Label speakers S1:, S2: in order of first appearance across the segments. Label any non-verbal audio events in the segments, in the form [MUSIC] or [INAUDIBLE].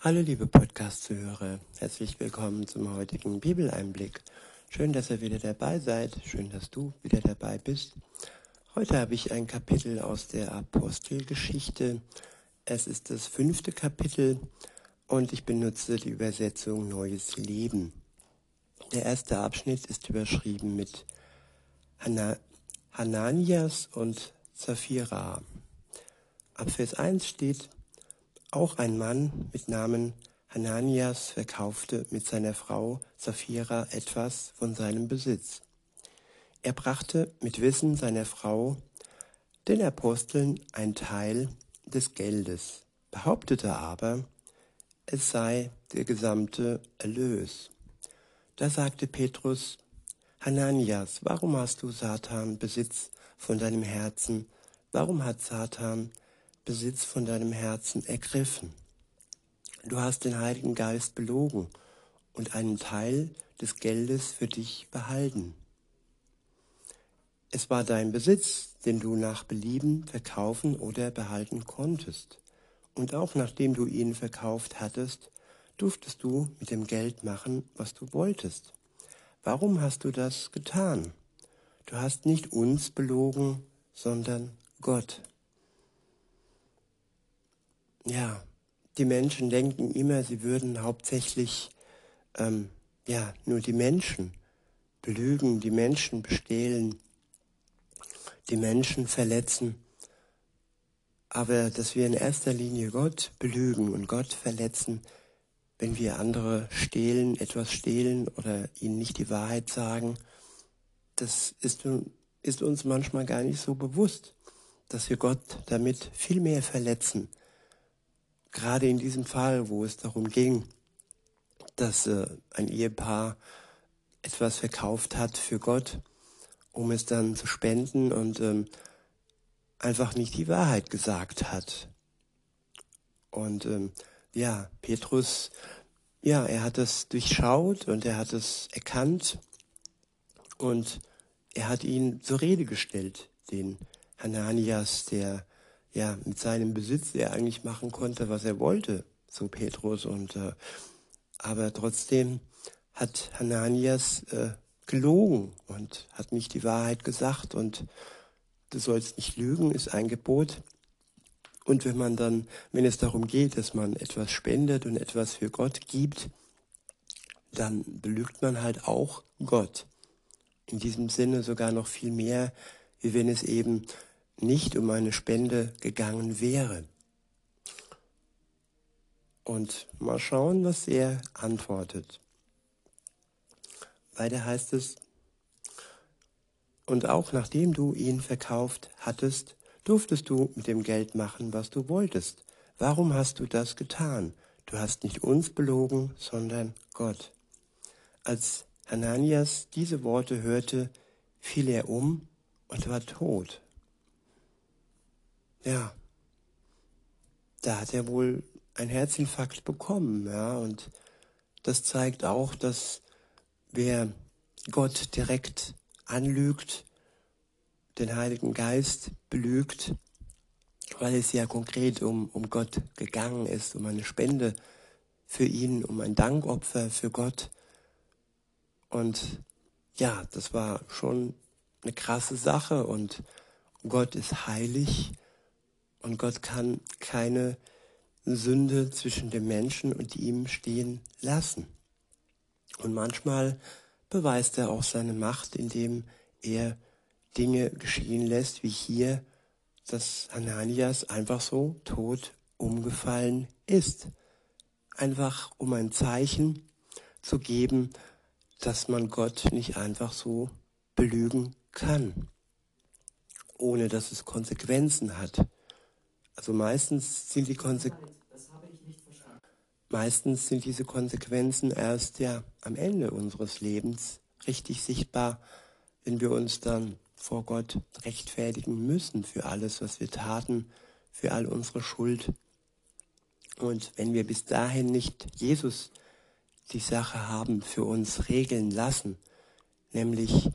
S1: Hallo liebe Podcast-Zuhörer, herzlich willkommen zum heutigen Bibeleinblick. Schön, dass ihr wieder dabei seid, schön, dass du wieder dabei bist. Heute habe ich ein Kapitel aus der Apostelgeschichte. Es ist das fünfte Kapitel und ich benutze die Übersetzung Neues Leben. Der erste Abschnitt ist überschrieben mit Hananias und Sapphira. Ab Vers 1 steht, auch ein Mann mit Namen Hananias verkaufte mit seiner Frau Sapphira etwas von seinem Besitz. Er brachte mit Wissen seiner Frau den Aposteln ein Teil des Geldes, behauptete aber, es sei der gesamte Erlös. Da sagte Petrus, Hananias, warum hast du Satan Besitz von deinem Herzen? Warum hat Satan Besitz von deinem Herzen ergriffen. Du hast den Heiligen Geist belogen und einen Teil des Geldes für dich behalten. Es war dein Besitz, den du nach Belieben verkaufen oder behalten konntest. Und auch nachdem du ihn verkauft hattest, durftest du mit dem Geld machen, was du wolltest. Warum hast du das getan? Du hast nicht uns belogen, sondern Gott. Ja, die Menschen denken immer, sie würden hauptsächlich ähm, ja nur die Menschen belügen, die Menschen bestehlen, die Menschen verletzen. Aber dass wir in erster Linie Gott belügen und Gott verletzen, wenn wir andere stehlen, etwas stehlen oder ihnen nicht die Wahrheit sagen, das ist, ist uns manchmal gar nicht so bewusst, dass wir Gott damit viel mehr verletzen gerade in diesem Fall, wo es darum ging, dass äh, ein Ehepaar etwas verkauft hat für Gott, um es dann zu spenden und ähm, einfach nicht die Wahrheit gesagt hat. Und ähm, ja, Petrus, ja, er hat es durchschaut und er hat es erkannt und er hat ihn zur Rede gestellt, den Hananias, der ja, mit seinem Besitz er eigentlich machen konnte, was er wollte, so Petrus. Und äh, aber trotzdem hat Hananias äh, gelogen und hat nicht die Wahrheit gesagt und du sollst nicht lügen, ist ein Gebot. Und wenn man dann, wenn es darum geht, dass man etwas spendet und etwas für Gott gibt, dann belügt man halt auch Gott. In diesem Sinne sogar noch viel mehr, wie wenn es eben nicht um eine Spende gegangen wäre. Und mal schauen, was er antwortet. Weiter heißt es, und auch nachdem du ihn verkauft hattest, durftest du mit dem Geld machen, was du wolltest. Warum hast du das getan? Du hast nicht uns belogen, sondern Gott. Als Hananias diese Worte hörte, fiel er um und war tot. Ja, da hat er wohl ein Herzinfarkt bekommen, ja, und das zeigt auch, dass wer Gott direkt anlügt, den Heiligen Geist belügt, weil es ja konkret um, um Gott gegangen ist, um eine Spende für ihn, um ein Dankopfer für Gott. Und ja, das war schon eine krasse Sache und Gott ist heilig und Gott kann keine Sünde zwischen dem Menschen und ihm stehen lassen. Und manchmal beweist er auch seine Macht, indem er Dinge geschehen lässt, wie hier, dass Ananias einfach so tot umgefallen ist. Einfach um ein Zeichen zu geben, dass man Gott nicht einfach so belügen kann, ohne dass es Konsequenzen hat. Also meistens sind die Konsequenzen. Meistens sind diese Konsequenzen erst ja am Ende unseres Lebens richtig sichtbar, wenn wir uns dann vor Gott rechtfertigen müssen für alles, was wir taten, für all unsere Schuld. Und wenn wir bis dahin nicht Jesus die Sache haben für uns regeln lassen, nämlich,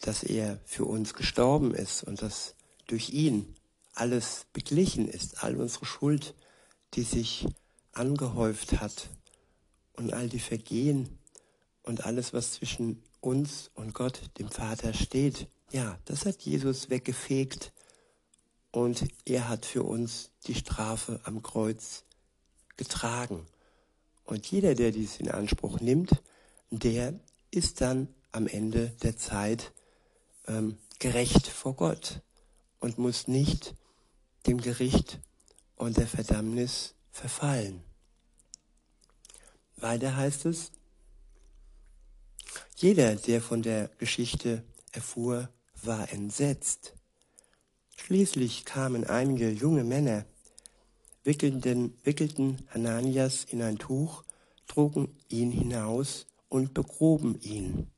S1: dass er für uns gestorben ist und dass durch ihn alles beglichen ist, all unsere Schuld, die sich angehäuft hat und all die Vergehen und alles, was zwischen uns und Gott, dem Vater, steht, ja, das hat Jesus weggefegt und er hat für uns die Strafe am Kreuz getragen. Und jeder, der dies in Anspruch nimmt, der ist dann am Ende der Zeit ähm, gerecht vor Gott und muss nicht dem Gericht und der Verdammnis verfallen. Weiter heißt es, jeder, der von der Geschichte erfuhr, war entsetzt. Schließlich kamen einige junge Männer, wickelten, wickelten Hananias in ein Tuch, trugen ihn hinaus und begruben ihn.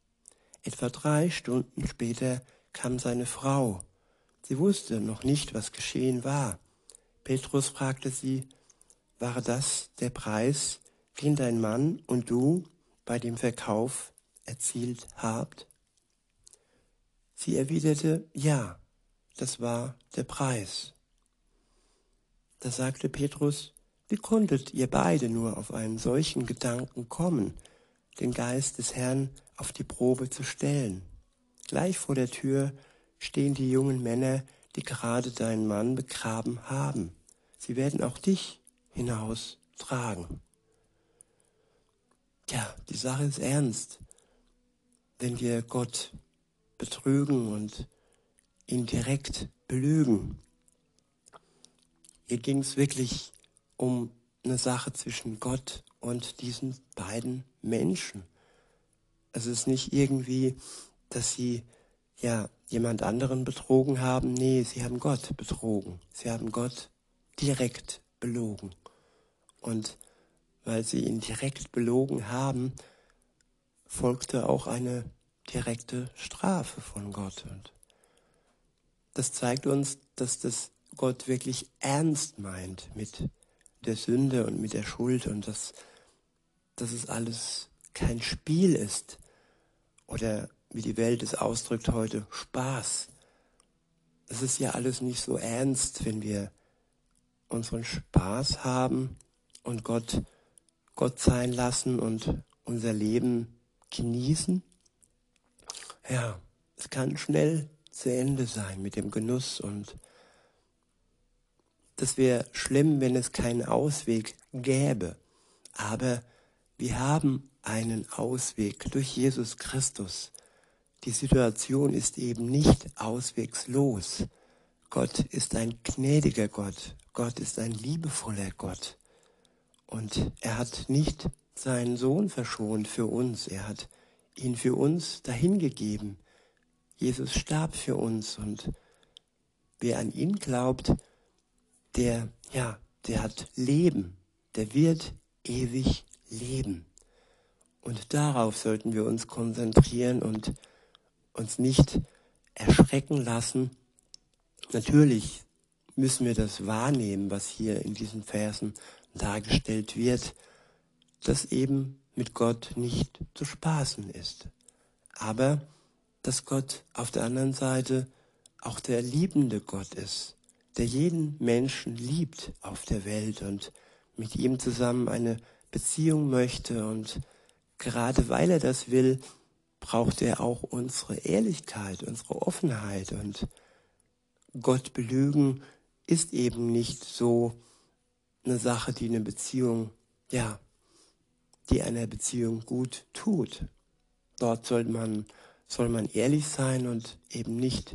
S1: Etwa drei Stunden später kam seine Frau. Sie wusste noch nicht, was geschehen war. Petrus fragte sie, war das der Preis, den dein Mann und du bei dem Verkauf erzielt habt? Sie erwiderte, ja, das war der Preis. Da sagte Petrus, wie konntet ihr beide nur auf einen solchen Gedanken kommen, den Geist des Herrn auf die Probe zu stellen? Gleich vor der Tür stehen die jungen Männer, die gerade deinen Mann begraben haben. Sie werden auch dich hinaus tragen. Tja, die Sache ist ernst. Wenn wir Gott betrügen und ihn direkt belügen. Hier ging es wirklich um eine Sache zwischen Gott und diesen beiden Menschen. Es ist nicht irgendwie, dass sie ja jemand anderen betrogen haben. Nee, sie haben Gott betrogen. Sie haben Gott direkt belogen. Und weil sie ihn direkt belogen haben, folgte auch eine direkte Strafe von Gott. Und das zeigt uns, dass das Gott wirklich ernst meint mit der Sünde und mit der Schuld und dass, dass es alles kein Spiel ist oder wie die Welt es ausdrückt heute, Spaß. Es ist ja alles nicht so ernst, wenn wir unseren Spaß haben und Gott Gott sein lassen und unser Leben genießen. Ja, es kann schnell zu Ende sein mit dem Genuss und das wäre schlimm, wenn es keinen Ausweg gäbe. Aber wir haben einen Ausweg durch Jesus Christus. Die Situation ist eben nicht auswegslos. Gott ist ein gnädiger Gott. Gott ist ein liebevoller Gott. Und er hat nicht seinen Sohn verschont für uns. Er hat ihn für uns dahingegeben. Jesus starb für uns und wer an ihn glaubt, der, ja, der hat Leben. Der wird ewig leben. Und darauf sollten wir uns konzentrieren und uns nicht erschrecken lassen. Natürlich müssen wir das wahrnehmen, was hier in diesen Versen dargestellt wird, dass eben mit Gott nicht zu spaßen ist. Aber dass Gott auf der anderen Seite auch der liebende Gott ist, der jeden Menschen liebt auf der Welt und mit ihm zusammen eine Beziehung möchte und gerade weil er das will, braucht er auch unsere Ehrlichkeit, unsere Offenheit und Gott belügen ist eben nicht so eine Sache, die eine Beziehung, ja, die einer Beziehung gut tut. Dort soll man, soll man ehrlich sein und eben nicht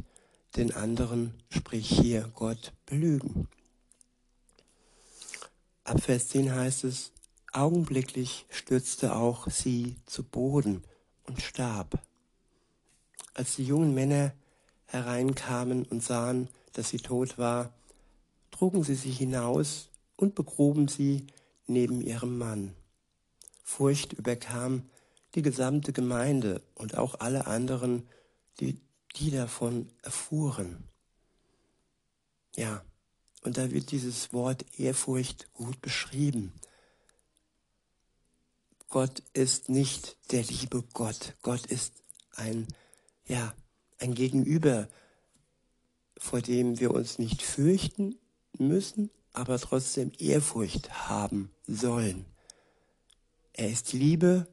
S1: den anderen, sprich hier Gott, belügen. Ab Vers 10 heißt es, augenblicklich stürzte auch sie zu Boden und starb. Als die jungen Männer hereinkamen und sahen, dass sie tot war, trugen sie sie hinaus und begruben sie neben ihrem Mann. Furcht überkam die gesamte Gemeinde und auch alle anderen, die, die davon erfuhren. Ja, und da wird dieses Wort Ehrfurcht gut beschrieben. Gott ist nicht der liebe Gott. Gott ist ein, ja, ein Gegenüber, vor dem wir uns nicht fürchten müssen, aber trotzdem Ehrfurcht haben sollen. Er ist Liebe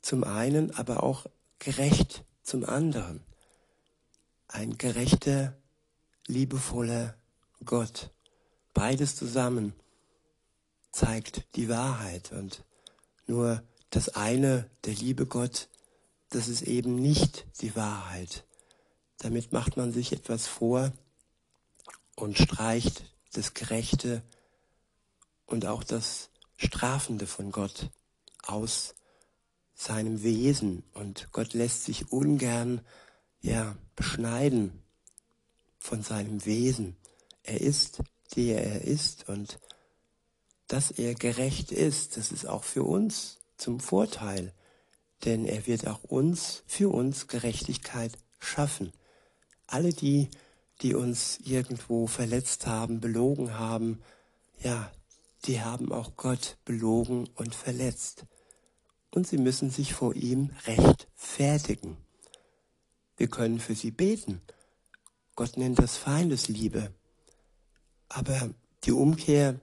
S1: zum einen, aber auch gerecht zum anderen. Ein gerechter, liebevoller Gott. Beides zusammen zeigt die Wahrheit und nur das eine, der liebe Gott, das ist eben nicht die Wahrheit. Damit macht man sich etwas vor und streicht das Gerechte und auch das Strafende von Gott aus seinem Wesen. Und Gott lässt sich ungern, ja, beschneiden von seinem Wesen. Er ist, der er ist und dass er gerecht ist, das ist auch für uns zum Vorteil, denn er wird auch uns, für uns Gerechtigkeit schaffen. Alle die, die uns irgendwo verletzt haben, belogen haben, ja, die haben auch Gott belogen und verletzt. Und sie müssen sich vor ihm rechtfertigen. Wir können für sie beten. Gott nennt das Feindesliebe. Aber die Umkehr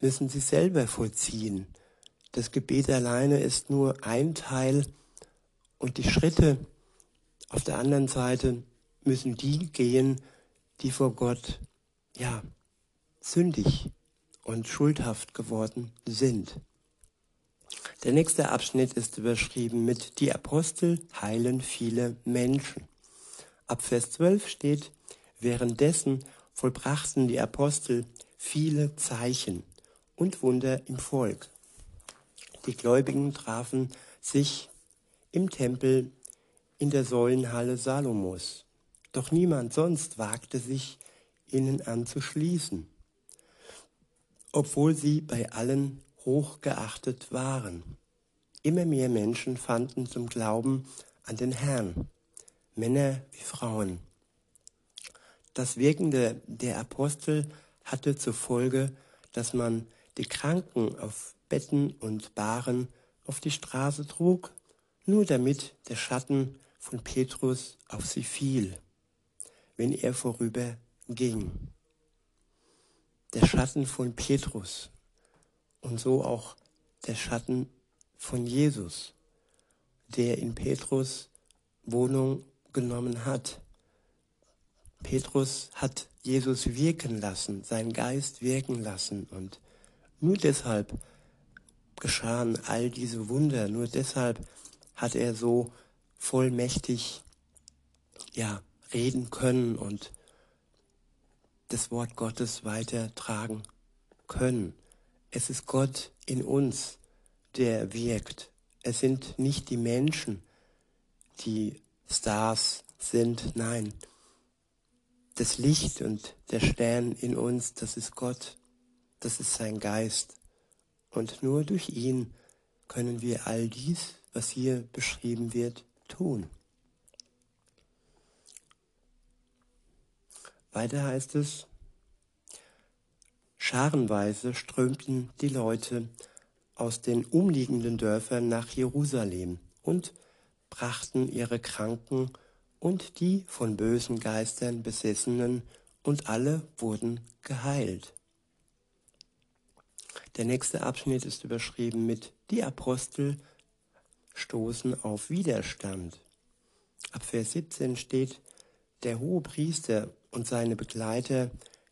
S1: müssen sie selber vollziehen. Das Gebet alleine ist nur ein Teil und die Schritte auf der anderen Seite müssen die gehen, die vor Gott, ja, sündig und schuldhaft geworden sind. Der nächste Abschnitt ist überschrieben mit Die Apostel heilen viele Menschen. Ab Vers 12 steht, währenddessen vollbrachten die Apostel viele Zeichen und Wunder im Volk. Die Gläubigen trafen sich im Tempel in der Säulenhalle Salomos. Doch niemand sonst wagte sich, ihnen anzuschließen, obwohl sie bei allen hochgeachtet waren. Immer mehr Menschen fanden zum Glauben an den Herrn, Männer wie Frauen. Das Wirken der Apostel hatte zur Folge, dass man die Kranken auf Betten und Bahren auf die Straße trug, nur damit der Schatten von Petrus auf sie fiel, wenn er vorüber ging. Der Schatten von Petrus und so auch der Schatten von Jesus, der in Petrus Wohnung genommen hat. Petrus hat Jesus wirken lassen, seinen Geist wirken lassen und nur deshalb geschahen all diese Wunder, nur deshalb hat er so vollmächtig ja, reden können und das Wort Gottes weitertragen können. Es ist Gott in uns, der wirkt. Es sind nicht die Menschen, die Stars sind. Nein, das Licht und der Stern in uns, das ist Gott das ist sein Geist. Und nur durch ihn können wir all dies, was hier beschrieben wird, tun. Weiter heißt es, scharenweise strömten die Leute aus den umliegenden Dörfern nach Jerusalem und brachten ihre Kranken und die von bösen Geistern Besessenen, und alle wurden geheilt. Der nächste Abschnitt ist überschrieben mit Die Apostel stoßen auf Widerstand. Ab Vers 17 steht, der hohe Priester und seine Begleiter,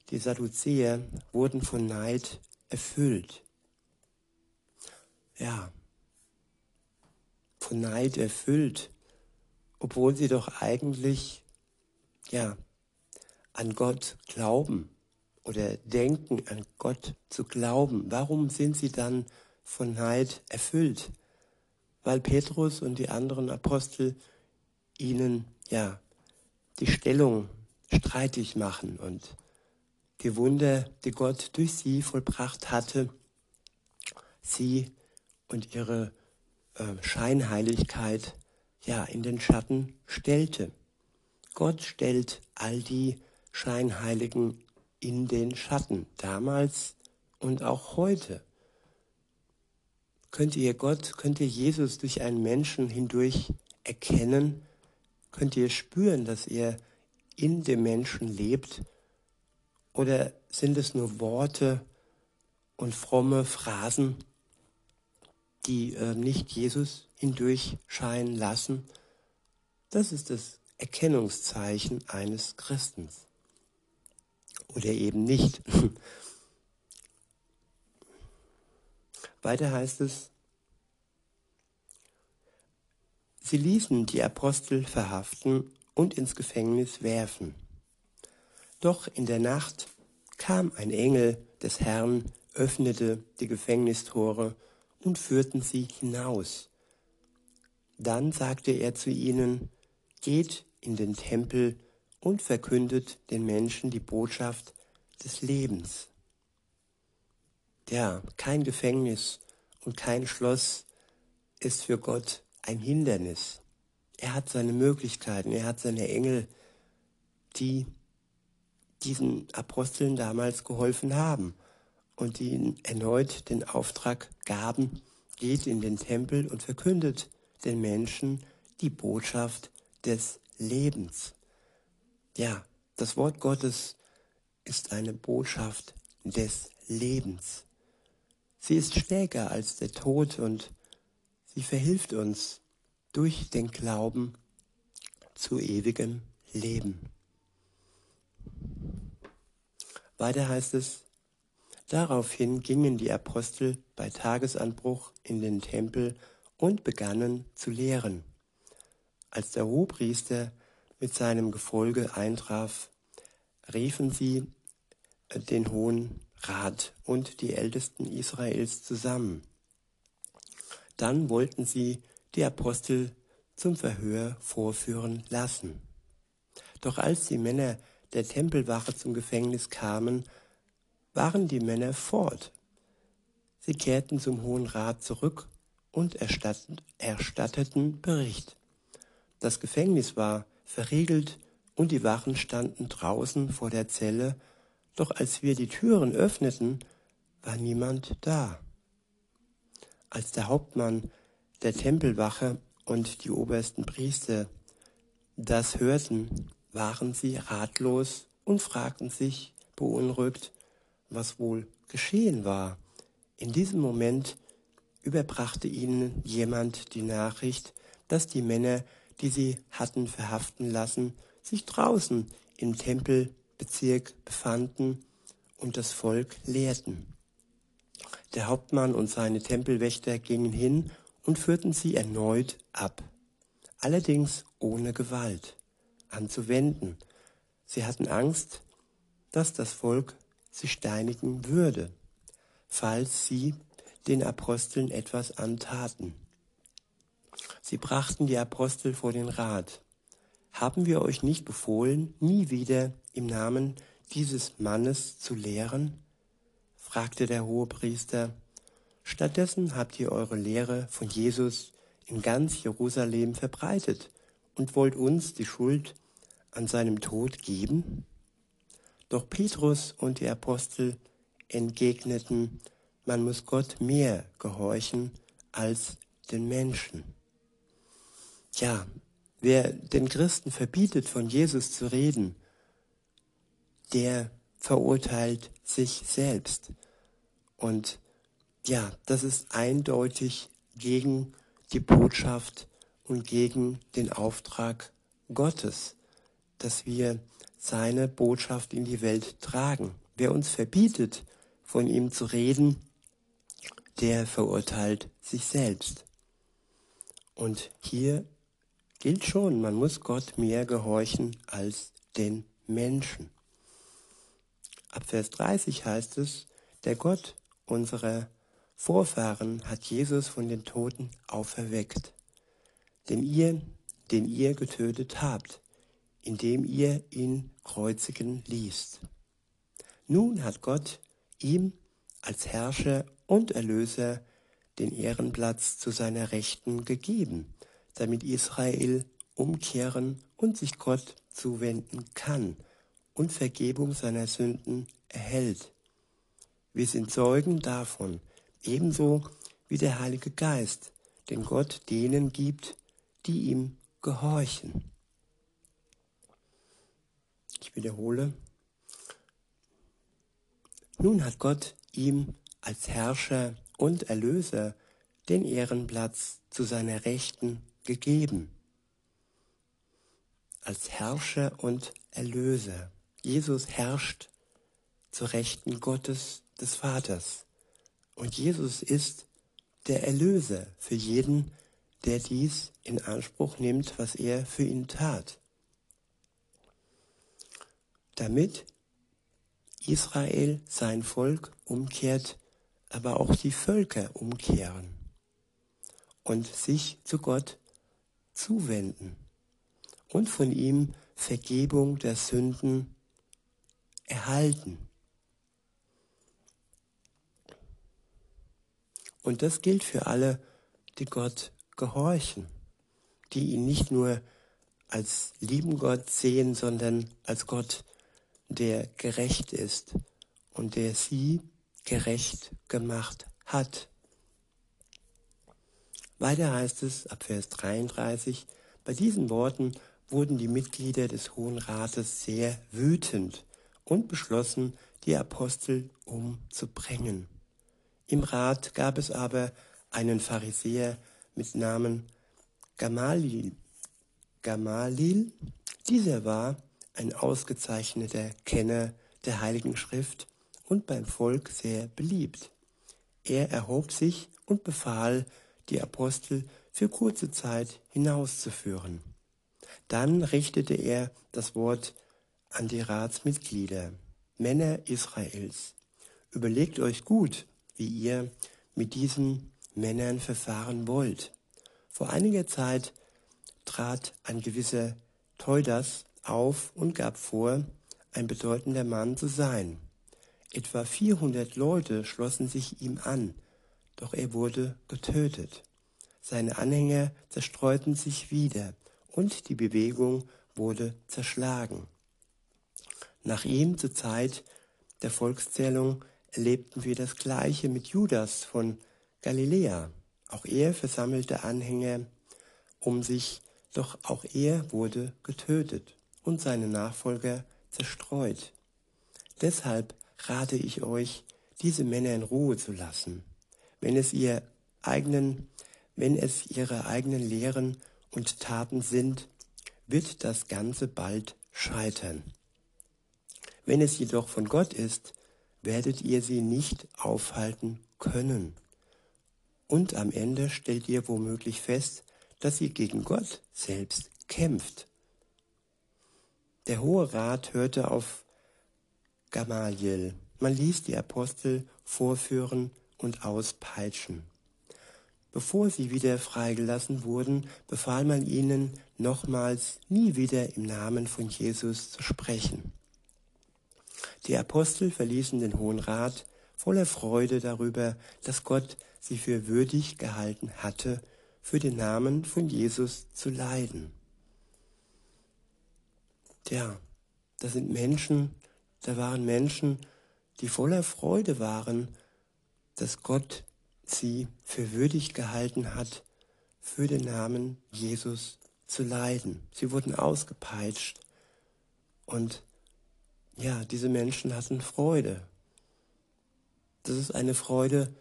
S1: die Sadduzäer, wurden von Neid erfüllt. Ja, von Neid erfüllt, obwohl sie doch eigentlich, ja, an Gott glauben oder denken an Gott zu glauben, warum sind sie dann von Neid erfüllt? Weil Petrus und die anderen Apostel ihnen ja die Stellung streitig machen und die Wunder, die Gott durch sie vollbracht hatte, sie und ihre äh, Scheinheiligkeit ja in den Schatten stellte. Gott stellt all die Scheinheiligen in den Schatten, damals und auch heute. Könnt ihr Gott, könnt ihr Jesus durch einen Menschen hindurch erkennen? Könnt ihr spüren, dass er in dem Menschen lebt? Oder sind es nur Worte und fromme Phrasen, die äh, nicht Jesus hindurch scheinen lassen, das ist das Erkennungszeichen eines Christens. Oder eben nicht. [LAUGHS] Weiter heißt es, sie ließen die Apostel verhaften und ins Gefängnis werfen. Doch in der Nacht kam ein Engel des Herrn, öffnete die Gefängnistore und führten sie hinaus. Dann sagte er zu ihnen, geht in den Tempel und verkündet den Menschen die Botschaft des Lebens. Ja, kein Gefängnis und kein Schloss ist für Gott ein Hindernis. Er hat seine Möglichkeiten, er hat seine Engel, die diesen Aposteln damals geholfen haben und die ihnen erneut den Auftrag gaben, geht in den Tempel und verkündet den Menschen die Botschaft des Lebens. Ja, das Wort Gottes ist eine Botschaft des Lebens. Sie ist stärker als der Tod und sie verhilft uns durch den Glauben zu ewigem Leben. Weiter heißt es, daraufhin gingen die Apostel bei Tagesanbruch in den Tempel und begannen zu lehren. Als der Hohepriester mit seinem Gefolge eintraf, riefen sie den Hohen Rat und die Ältesten Israels zusammen. Dann wollten sie die Apostel zum Verhör vorführen lassen. Doch als die Männer der Tempelwache zum Gefängnis kamen, waren die Männer fort. Sie kehrten zum Hohen Rat zurück und erstatteten Bericht. Das Gefängnis war verriegelt und die Wachen standen draußen vor der Zelle, doch als wir die Türen öffneten, war niemand da. Als der Hauptmann der Tempelwache und die obersten Priester das hörten, waren sie ratlos und fragten sich beunruhigt, was wohl geschehen war. In diesem Moment überbrachte ihnen jemand die Nachricht, dass die Männer, die sie hatten verhaften lassen, sich draußen im Tempelbezirk befanden und das Volk lehrten. Der Hauptmann und seine Tempelwächter gingen hin und führten sie erneut ab, allerdings ohne Gewalt anzuwenden. Sie hatten Angst, dass das Volk sie steinigen würde, falls sie den Aposteln etwas antaten. Sie brachten die Apostel vor den Rat. Haben wir euch nicht befohlen, nie wieder im Namen dieses Mannes zu lehren? fragte der Hohepriester. Stattdessen habt ihr eure Lehre von Jesus in ganz Jerusalem verbreitet und wollt uns die Schuld an seinem Tod geben? Doch Petrus und die Apostel entgegneten, man muss Gott mehr gehorchen als den Menschen. Tja, wer den Christen verbietet, von Jesus zu reden, der verurteilt sich selbst. Und ja, das ist eindeutig gegen die Botschaft und gegen den Auftrag Gottes, dass wir seine Botschaft in die Welt tragen. Wer uns verbietet, von ihm zu reden, der verurteilt sich selbst. Und hier gilt schon, man muss Gott mehr gehorchen als den Menschen. Ab Vers 30 heißt es, der Gott unserer Vorfahren hat Jesus von den Toten auferweckt, den ihr, den ihr getötet habt, indem ihr ihn kreuzigen ließt. Nun hat Gott ihm als Herrscher und Erlöser den Ehrenplatz zu seiner Rechten gegeben, damit Israel umkehren und sich Gott zuwenden kann und Vergebung seiner Sünden erhält. Wir sind Zeugen davon, ebenso wie der Heilige Geist, den Gott denen gibt, die ihm gehorchen. Ich wiederhole. Nun hat Gott ihm als Herrscher und Erlöser den Ehrenplatz zu seiner Rechten gegeben. Als Herrscher und Erlöser. Jesus herrscht zur Rechten Gottes des Vaters. Und Jesus ist der Erlöser für jeden, der dies in Anspruch nimmt, was er für ihn tat. Damit Israel, sein Volk, umkehrt, aber auch die Völker umkehren und sich zu Gott zuwenden und von ihm Vergebung der Sünden erhalten. Und das gilt für alle, die Gott gehorchen, die ihn nicht nur als lieben Gott sehen, sondern als Gott, der gerecht ist und der sie gerecht gemacht hat. Weiter heißt es ab Vers 33, bei diesen Worten wurden die Mitglieder des Hohen Rates sehr wütend und beschlossen, die Apostel umzubringen. Im Rat gab es aber einen Pharisäer mit Namen Gamalil. Gamalil, dieser war ein ausgezeichneter Kenner der Heiligen Schrift und beim Volk sehr beliebt. Er erhob sich und befahl, die Apostel für kurze Zeit hinauszuführen. Dann richtete er das Wort an die Ratsmitglieder, Männer Israels. Überlegt euch gut, wie ihr mit diesen Männern verfahren wollt. Vor einiger Zeit trat ein gewisser Teudas auf und gab vor, ein bedeutender Mann zu sein. Etwa 400 Leute schlossen sich ihm an, doch er wurde getötet. Seine Anhänger zerstreuten sich wieder und die Bewegung wurde zerschlagen. Nach ihm zur Zeit der Volkszählung erlebten wir das Gleiche mit Judas von Galiläa. Auch er versammelte Anhänger um sich, doch auch er wurde getötet und seine Nachfolger zerstreut. Deshalb rate ich euch, diese Männer in Ruhe zu lassen, wenn es ihr eigenen, wenn es ihre eigenen Lehren und Taten sind, wird das Ganze bald scheitern. Wenn es jedoch von Gott ist, werdet ihr sie nicht aufhalten können. Und am Ende stellt ihr womöglich fest, dass ihr gegen Gott selbst kämpft. Der Hohe Rat hörte auf Gamaliel. Man ließ die Apostel vorführen und auspeitschen. Bevor sie wieder freigelassen wurden, befahl man ihnen nochmals nie wieder im Namen von Jesus zu sprechen. Die Apostel verließen den Hohen Rat voller Freude darüber, dass Gott sie für würdig gehalten hatte, für den Namen von Jesus zu leiden. Tja, das sind Menschen, da waren Menschen, die voller Freude waren, dass Gott sie für würdig gehalten hat, für den Namen Jesus zu leiden. Sie wurden ausgepeitscht und ja, diese Menschen hatten Freude. Das ist eine Freude,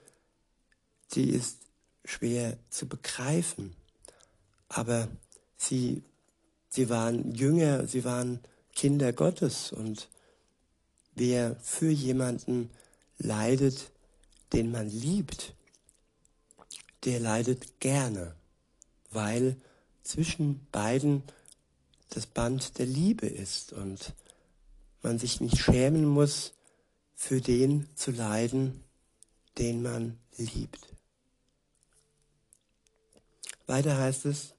S1: die ist schwer zu begreifen. Aber sie, sie waren Jünger, sie waren Kinder Gottes und wer für jemanden leidet, den man liebt, der leidet gerne, weil zwischen beiden das Band der Liebe ist und man sich nicht schämen muss, für den zu leiden, den man liebt. Weiter heißt es,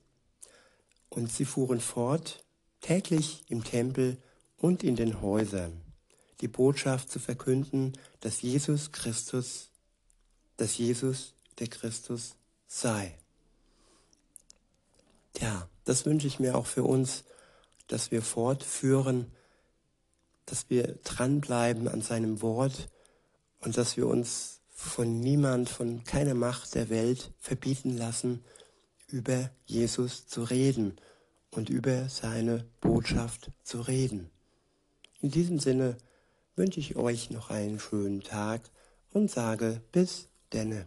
S1: und sie fuhren fort, täglich im Tempel und in den Häusern, die Botschaft zu verkünden, dass Jesus Christus, dass Jesus der Christus sei. Ja, das wünsche ich mir auch für uns, dass wir fortführen, dass wir dranbleiben an seinem Wort und dass wir uns von niemand, von keiner Macht der Welt verbieten lassen, über Jesus zu reden und über seine Botschaft zu reden. In diesem Sinne wünsche ich euch noch einen schönen Tag und sage bis 되는